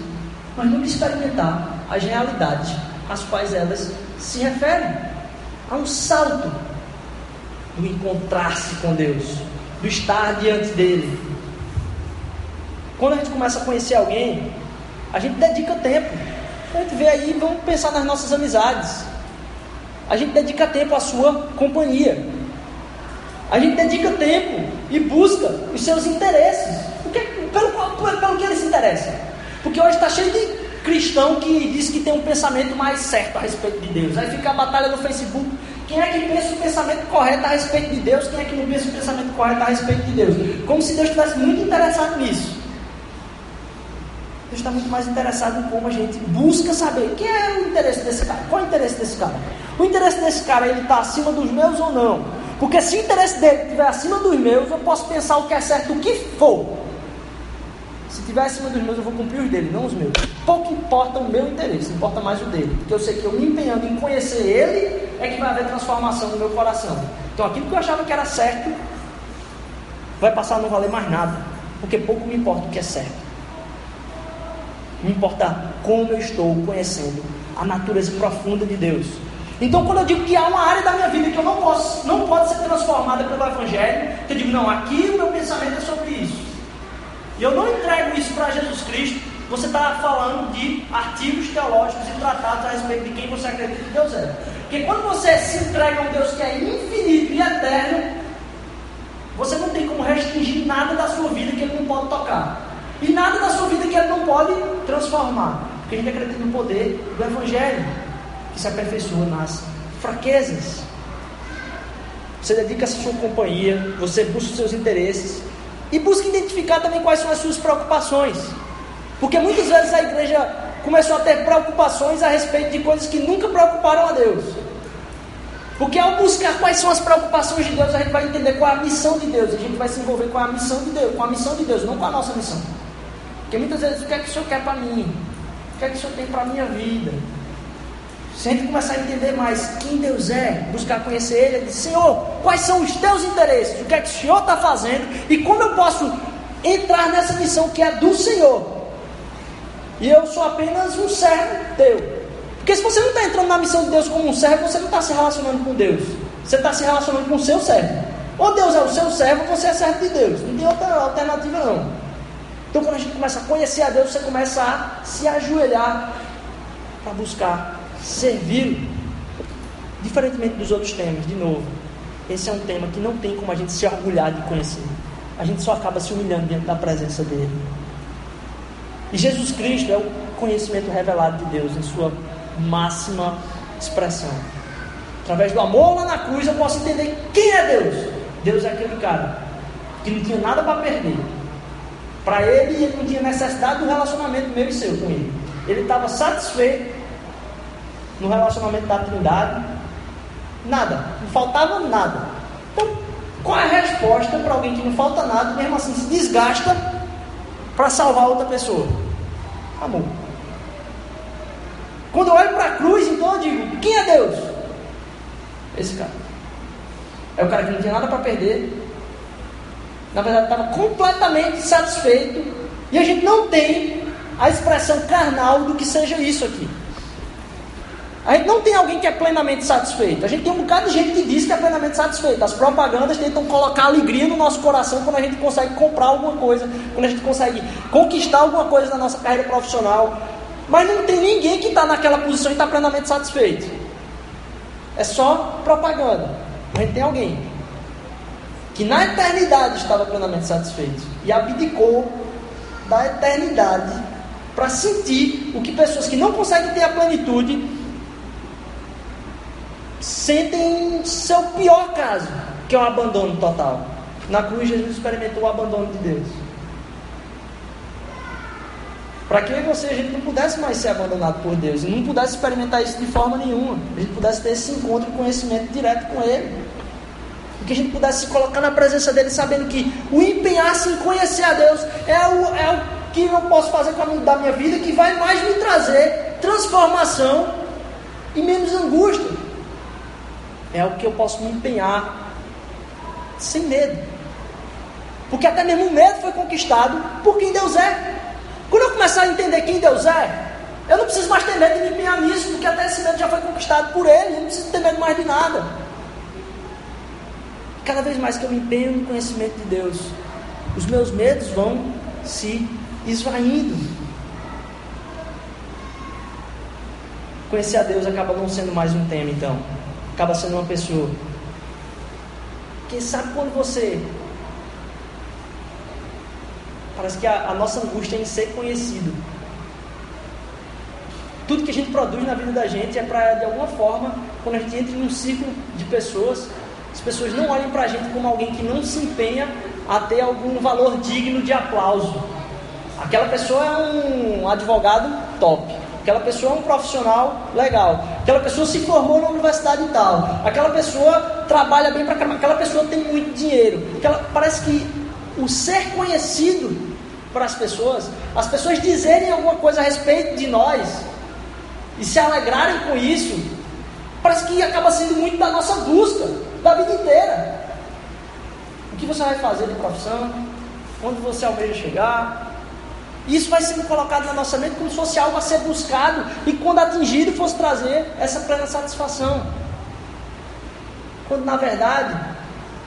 mas nunca experimentar as realidades às quais elas se referem. Há um salto do encontrar-se com Deus, do estar diante dele. Quando a gente começa a conhecer alguém, a gente dedica tempo. A gente vê aí, vamos pensar nas nossas amizades. A gente dedica tempo à sua companhia. A gente dedica tempo e busca os seus interesses. Porque, pelo, pelo, pelo que ele se interessa. Porque hoje está cheio de cristão que diz que tem um pensamento mais certo a respeito de Deus. Aí fica a batalha no Facebook. Quem é que pensa o pensamento correto a respeito de Deus? Quem é que não pensa o pensamento correto a respeito de Deus? Como se Deus estivesse muito interessado nisso. Deus está muito mais interessado em como a gente busca saber quem é o interesse desse cara. Qual é o interesse desse cara? O interesse desse cara, ele está acima dos meus ou não? Porque se o interesse dele estiver acima dos meus, eu posso pensar o que é certo, o que for. Se tiver acima dos meus, eu vou cumprir os dele, não os meus. Pouco importa o meu interesse, importa mais o dele. Porque eu sei que eu me empenhando em conhecer ele, é que vai haver transformação no meu coração. Então aquilo que eu achava que era certo, vai passar a não valer mais nada. Porque pouco me importa o que é certo. Me importa como eu estou conhecendo a natureza profunda de Deus. Então, quando eu digo que há uma área da minha vida que eu não posso, não pode ser transformada pelo Evangelho, eu digo, não, aqui o meu pensamento é sobre isso. E eu não entrego isso para Jesus Cristo, você está falando de artigos teológicos e tratados a respeito de quem você acredita que Deus é. Porque quando você se entrega a um Deus que é infinito e eterno, você não tem como restringir nada da sua vida que ele não pode tocar. E nada da sua vida que ele não pode transformar. Porque a gente acredita no poder do Evangelho, que se aperfeiçoa nas fraquezas. Você dedica a sua companhia, você busca os seus interesses e busca identificar também quais são as suas preocupações. Porque muitas vezes a igreja começou a ter preocupações a respeito de coisas que nunca preocuparam a Deus. Porque ao buscar quais são as preocupações de Deus, a gente vai entender qual é a missão de Deus. A gente vai se envolver com a missão de Deus, com a missão de Deus, não com a nossa missão. Porque muitas vezes o que é que o Senhor quer para mim? O que é que o Senhor tem para a minha vida? Se a gente começar a entender mais quem Deus é, buscar conhecer Ele, ele diz, Senhor, quais são os teus interesses? O que é que o Senhor está fazendo? E como eu posso entrar nessa missão que é do Senhor? E eu sou apenas um servo teu. Porque se você não está entrando na missão de Deus como um servo, você não está se relacionando com Deus. Você está se relacionando com o seu servo. Ou Deus é o seu servo, ou você é servo de Deus. Não tem outra alternativa não. Então quando a gente começa a conhecer a Deus, você começa a se ajoelhar para buscar servir. Diferentemente dos outros temas, de novo. Esse é um tema que não tem como a gente se orgulhar de conhecer. A gente só acaba se humilhando diante da presença dele. E Jesus Cristo é o conhecimento revelado de Deus em sua máxima expressão. Através do amor lá na cruz eu posso entender quem é Deus. Deus é aquele cara que não tinha nada para perder. Para ele, ele não tinha necessidade do relacionamento meu e seu com ele. Ele estava satisfeito no relacionamento da Trindade. Nada, não faltava nada. Então, qual é a resposta para alguém que não falta nada, mesmo assim se desgasta para salvar outra pessoa? Amor. Quando eu olho para a cruz, então eu digo: quem é Deus? Esse cara. É o cara que não tinha nada para perder. Na verdade, estava completamente satisfeito. E a gente não tem a expressão carnal do que seja isso aqui. A gente não tem alguém que é plenamente satisfeito. A gente tem um bocado de gente que diz que é plenamente satisfeito. As propagandas tentam colocar alegria no nosso coração quando a gente consegue comprar alguma coisa, quando a gente consegue conquistar alguma coisa na nossa carreira profissional, mas não tem ninguém que está naquela posição e está plenamente satisfeito. É só propaganda. A gente tem alguém que na eternidade estava plenamente satisfeito e abdicou da eternidade para sentir o que pessoas que não conseguem ter a plenitude sentem seu pior caso, que é o abandono total. Na cruz Jesus experimentou o abandono de Deus. Para que eu e você a gente não pudesse mais ser abandonado por Deus, e não pudesse experimentar isso de forma nenhuma, a gente pudesse ter esse encontro e conhecimento direto com Ele. E que a gente pudesse se colocar na presença dele, sabendo que o empenhar-se em conhecer a Deus é o, é o que eu posso fazer com a minha, da minha vida, que vai mais me trazer transformação e menos angústia. É o que eu posso me empenhar sem medo. Porque até mesmo o medo foi conquistado por quem Deus é. Quando eu começar a entender quem Deus é, eu não preciso mais ter medo de me empenhar nisso, porque até esse medo já foi conquistado por Ele, eu não preciso ter medo mais de nada. Cada vez mais que eu me empenho no conhecimento de Deus, os meus medos vão se esvaindo. Conhecer a Deus acaba não sendo mais um tema, então, acaba sendo uma pessoa. Porque sabe quando você Parece que a, a nossa angústia é em ser conhecido. Tudo que a gente produz na vida da gente é para, de alguma forma, quando a gente entra em um ciclo de pessoas, as pessoas não olhem para a gente como alguém que não se empenha a ter algum valor digno de aplauso. Aquela pessoa é um advogado top. Aquela pessoa é um profissional legal. Aquela pessoa se formou na universidade e tal. Aquela pessoa trabalha bem para caramba. Aquela pessoa tem muito dinheiro. Aquela, parece que o ser conhecido para as pessoas, as pessoas dizerem alguma coisa a respeito de nós e se alegrarem com isso, parece que acaba sendo muito da nossa busca da vida inteira. O que você vai fazer de profissão? Onde você almeja chegar? Isso vai sendo colocado na nossa mente como se fosse algo a ser buscado e quando atingido fosse trazer essa plena satisfação. Quando na verdade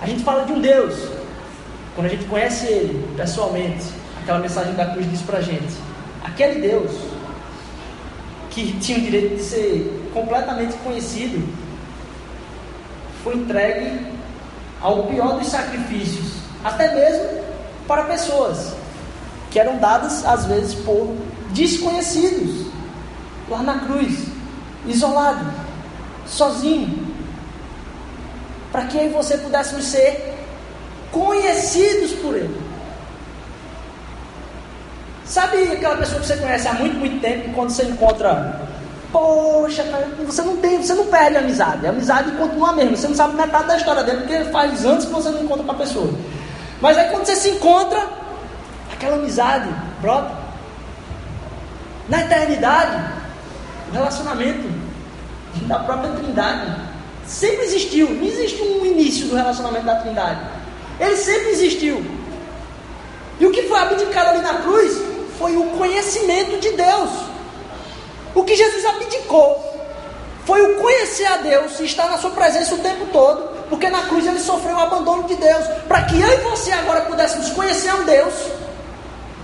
a gente fala de um Deus, quando a gente conhece Ele pessoalmente, aquela mensagem da cruz diz pra gente: aquele Deus que tinha o direito de ser completamente conhecido foi entregue ao pior dos sacrifícios, até mesmo para pessoas que eram dadas às vezes por desconhecidos, lá na cruz, isolado, sozinho, para que eu e você pudéssemos ser conhecidos por Ele. Sabe aquela pessoa que você conhece há muito, muito tempo quando você encontra, poxa, você não tem, você não perde a amizade, a amizade continua a mesma, você não sabe metade da história dele porque faz anos que você não encontra com a pessoa. Mas aí quando você se encontra, aquela amizade brota. Na eternidade, o relacionamento da própria Trindade sempre existiu. Não existe um início do relacionamento da Trindade. Ele sempre existiu. E o que foi abdicado ali na cruz foi o conhecimento de Deus. O que Jesus abdicou foi o conhecer a Deus e estar na sua presença o tempo todo, porque na cruz ele sofreu o abandono de Deus, para que eu e você agora pudéssemos conhecer um Deus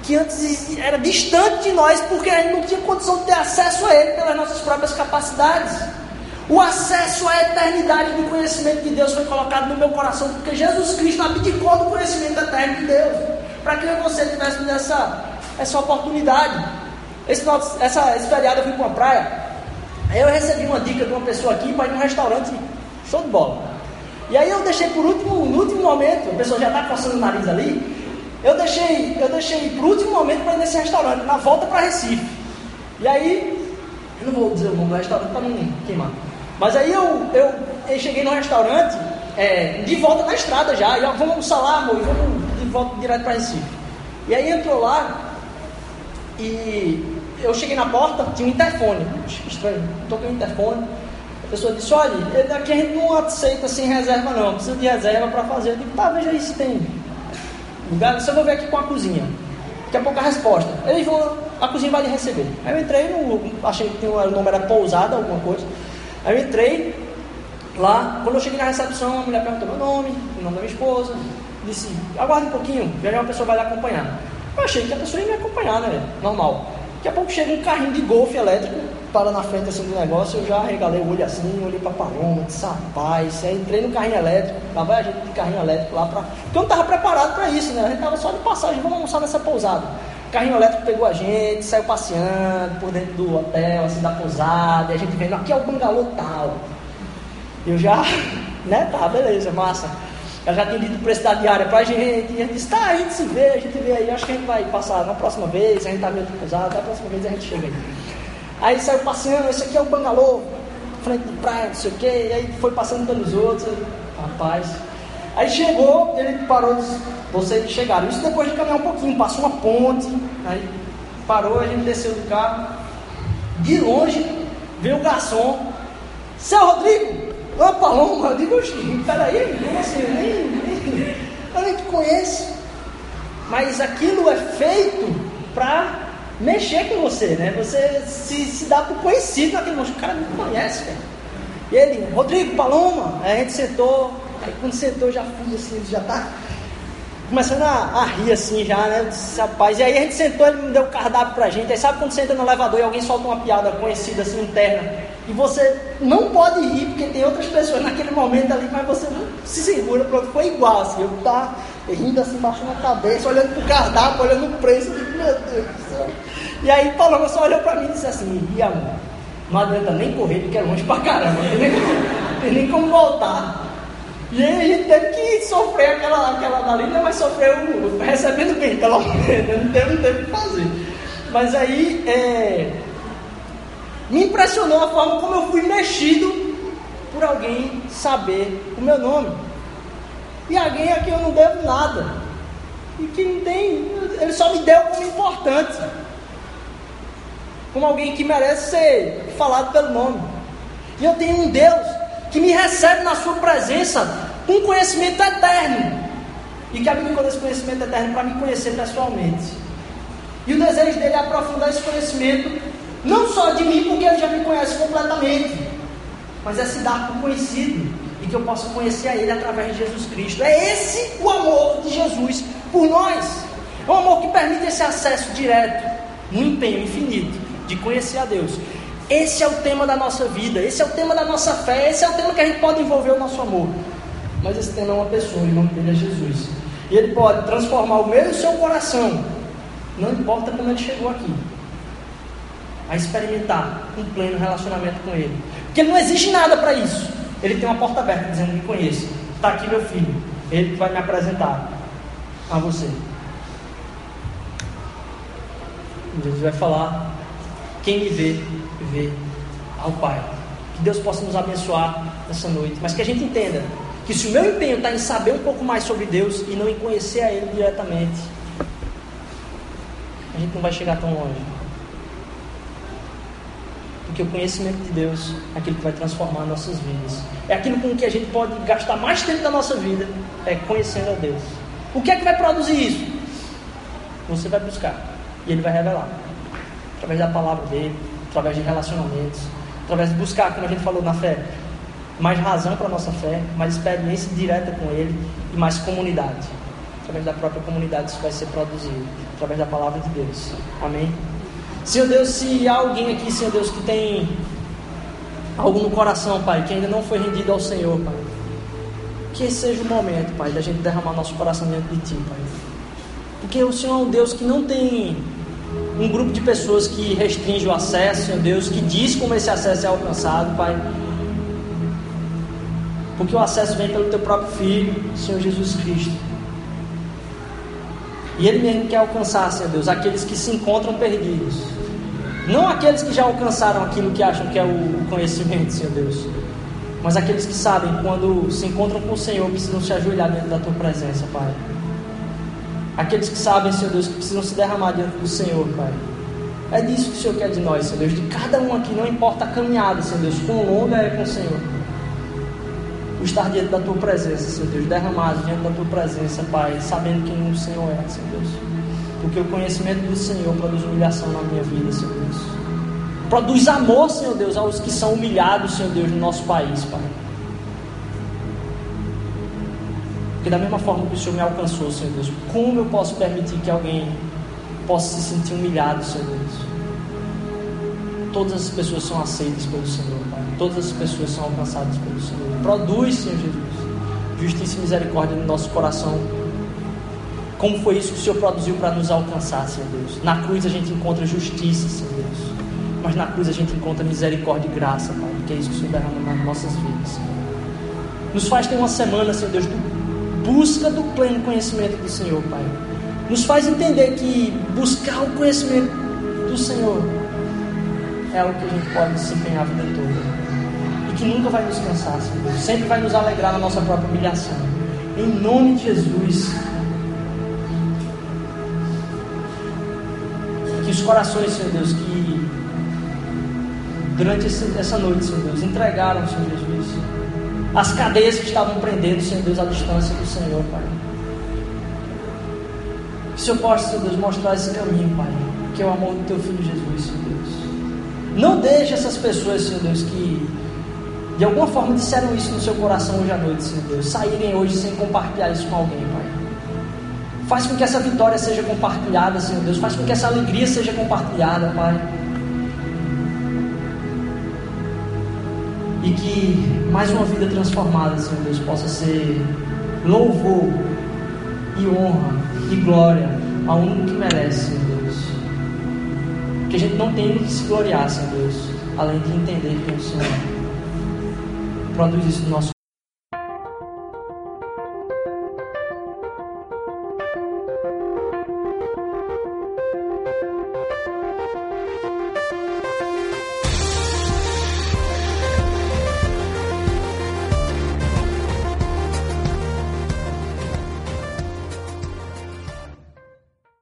que antes era distante de nós, porque a gente não tinha condição de ter acesso a Ele pelas nossas próprias capacidades. O acesso à eternidade do conhecimento de Deus foi colocado no meu coração, porque Jesus Cristo abdicou do conhecimento eterno de Deus, para que eu e você tivéssemos essa, essa oportunidade. Esse, essa, esse feriado eu fui para uma praia, aí eu recebi uma dica de uma pessoa aqui para ir num restaurante, show de bola. E aí eu deixei por último, no último momento, a pessoa já está coçando o nariz ali, eu deixei, eu deixei para o último momento para ir nesse restaurante, na volta para Recife. E aí, eu não vou dizer o nome do restaurante para não queimar. Mas aí eu, eu, eu cheguei no restaurante, é, de volta na estrada já, e ó, vamos almoçar lá, amor, e vamos de volta direto para Recife. E aí entrou lá, e eu cheguei na porta, tinha um interfone. Estranho, toquei o interfone. A pessoa disse, olha, aqui a gente não aceita sem reserva não, precisa de reserva para fazer. Eu digo, tá, veja aí se tem lugar, só vou ver aqui com a cozinha. Daqui a pouco a resposta. Eles vão, a cozinha vai lhe receber. Aí eu entrei no, achei que o nome era pousada, alguma coisa. Aí eu entrei lá, quando eu cheguei na recepção, a mulher perguntou meu nome, o nome da minha esposa. Disse, aguarde um pouquinho, já uma pessoa vai lhe acompanhar. Eu achei que a pessoa ia me acompanhar, né? Normal. Daqui a pouco chega um carrinho de golfe elétrico, para na frente assim do negócio, eu já regalei o olho assim, olhei para a paloma, disse, rapaz, aí entrei no carrinho elétrico, lá vai a gente de carrinho elétrico lá para. Porque eu não estava preparado para isso, né? A gente estava só de passagem, vamos almoçar nessa pousada. O carrinho elétrico pegou a gente, saiu passeando por dentro do hotel, assim, da pousada, e a gente vendo, aqui é o bangalô tal. Eu já, <laughs> né, tá, beleza, massa. Ela já tinha dito o preço da diária pra gente, e a gente disse, tá, a gente se vê, a gente vê aí, acho que a gente vai passar na próxima vez, a gente tá meio cruzado, na próxima vez a gente chega aí. Aí saiu passeando, esse aqui é o bangalô, frente de praia, não sei o quê, e aí foi passando pelos outros, rapaz. Aí chegou, ele parou disse, vocês chegaram. Isso depois de caminhar um pouquinho, passou uma ponte, aí parou, a gente desceu do carro. De longe, veio o garçom, seu Rodrigo, Ô Paloma, eu digo, peraí, como assim? Eu nem, nem, eu nem te conheço. Mas aquilo é feito para mexer com você, né? Você se, se dá por conhecido naquele momento. O cara não conhece, cara. E ele, Rodrigo, Paloma, aí a gente sentou, aí quando sentou já fui assim, já tá começando a, a, rir assim já, né? Disse, rapaz, e aí a gente sentou, ele me deu o cardápio pra gente. Aí sabe quando você entra no elevador e alguém solta uma piada conhecida assim, interna, e você não pode rir porque tem outras pessoas naquele momento ali, mas você não se segura, pronto, foi igual assim, eu tá rindo assim, baixando a cabeça, olhando pro cardápio, olhando o preço, digo, meu Deus. E aí Paloma só olhou pra mim e disse assim, e amor, não adianta nem correr porque é longe pra caramba, não tem nem, tem nem como voltar. E aí a gente teve que sofrer aquela, aquela dali, né? mas sofreu recebendo bem, pelo menos, <laughs> não teve, não o que fazer. Mas aí é, me impressionou a forma como eu fui mexido por alguém saber o meu nome. E alguém a quem eu não devo nada. E que não tem, ele só me deu como importante. Como alguém que merece ser falado pelo nome. E eu tenho um Deus que me recebe na sua presença com conhecimento eterno. E que abdicou desse conhecimento eterno para me conhecer pessoalmente. E o desejo dele é aprofundar esse conhecimento, não só de mim, porque ele já me conhece completamente, mas é se dar por conhecido e que eu possa conhecer a ele através de Jesus Cristo. É esse o amor de Jesus por nós. É um amor que permite esse acesso direto, no empenho infinito de conhecer a Deus. Esse é o tema da nossa vida, esse é o tema da nossa fé, esse é o tema que a gente pode envolver o nosso amor. Mas esse tema é uma pessoa, e o nome dele é Jesus. E ele pode transformar o meu e o seu coração, não importa como ele chegou aqui, a experimentar um pleno relacionamento com ele. Porque não existe nada para isso. Ele tem uma porta aberta dizendo: Me conheça. Está aqui meu filho. Ele vai me apresentar a você. Jesus vai falar: Quem me vê, vê ao Pai. Que Deus possa nos abençoar nessa noite. Mas que a gente entenda que se o meu empenho está em saber um pouco mais sobre Deus e não em conhecer a Ele diretamente, a gente não vai chegar tão longe. Porque o conhecimento de Deus é aquilo que vai transformar nossas vidas. É aquilo com que a gente pode gastar mais tempo da nossa vida, é conhecendo a Deus. O que é que vai produzir isso? Você vai buscar e Ele vai revelar. Através da palavra dele, através de relacionamentos, através de buscar, como a gente falou na fé, mais razão para a nossa fé, mais experiência direta com Ele e mais comunidade. Através da própria comunidade isso vai ser produzido, através da palavra de Deus. Amém? Senhor Deus, se há alguém aqui, Senhor Deus, que tem algo no coração, Pai, que ainda não foi rendido ao Senhor, Pai, que esse seja o momento, Pai, da gente derramar nosso coração diante de Ti, Pai. Porque o Senhor é um Deus que não tem um grupo de pessoas que restringe o acesso, Senhor Deus, que diz como esse acesso é alcançado, Pai. Porque o acesso vem pelo Teu próprio Filho, Senhor Jesus Cristo. E Ele mesmo quer alcançar, Senhor Deus, aqueles que se encontram perdidos. Não aqueles que já alcançaram aquilo que acham que é o conhecimento, Senhor Deus. Mas aqueles que sabem, quando se encontram com o Senhor, precisam se ajoelhar dentro da Tua presença, Pai. Aqueles que sabem, Senhor Deus, que precisam se derramar diante do Senhor, Pai. É disso que o Senhor quer de nós, Senhor Deus. De cada um aqui, não importa a caminhada, Senhor Deus, quão longa é com o Senhor. O estar diante da Tua presença, Senhor Deus. Derramado diante da Tua presença, Pai. Sabendo quem o Senhor é, Senhor Deus. Porque o conhecimento do Senhor produz humilhação na minha vida, Senhor Deus. Produz amor, Senhor Deus, aos que são humilhados, Senhor Deus, no nosso país, Pai. Porque da mesma forma que o Senhor me alcançou, Senhor Deus, como eu posso permitir que alguém possa se sentir humilhado, Senhor Deus? Todas as pessoas são aceitas pelo Senhor, Pai. Todas as pessoas são alcançadas pelo Senhor. Produz, Senhor Jesus, justiça e misericórdia no nosso coração. Como foi isso que o Senhor produziu para nos alcançar, Senhor Deus? Na cruz a gente encontra justiça, Senhor Deus. Mas na cruz a gente encontra misericórdia e graça, Pai. Que é isso que o Senhor derrama nas nossas vidas, Senhor. Nos faz ter uma semana, Senhor Deus, do busca do pleno conhecimento do Senhor, Pai. Nos faz entender que buscar o conhecimento do Senhor é algo que a gente pode desempenhar a vida toda. E que nunca vai nos cansar, Senhor. Sempre vai nos alegrar na nossa própria humilhação. Em nome de Jesus. Que os corações, Senhor Deus, que durante essa noite, Senhor Deus, entregaram, Senhor Jesus, as cadeias que estavam prendendo, Senhor Deus, à distância do Senhor, Pai. Que o Senhor possa, Senhor Deus, mostrar esse caminho, Pai, que é o amor do Teu Filho Jesus, Senhor Deus. Não deixe essas pessoas, Senhor Deus, que de alguma forma disseram isso no seu coração hoje à noite, Senhor Deus, saírem hoje sem compartilhar isso com alguém, Pai. Faz com que essa vitória seja compartilhada, Senhor Deus. Faz com que essa alegria seja compartilhada, Pai. E que mais uma vida transformada, Senhor Deus, possa ser louvor e honra e glória ao único que merece, Senhor Deus. Que a gente não tenha que se gloriar, Senhor Deus, além de entender que o Senhor produz isso no nosso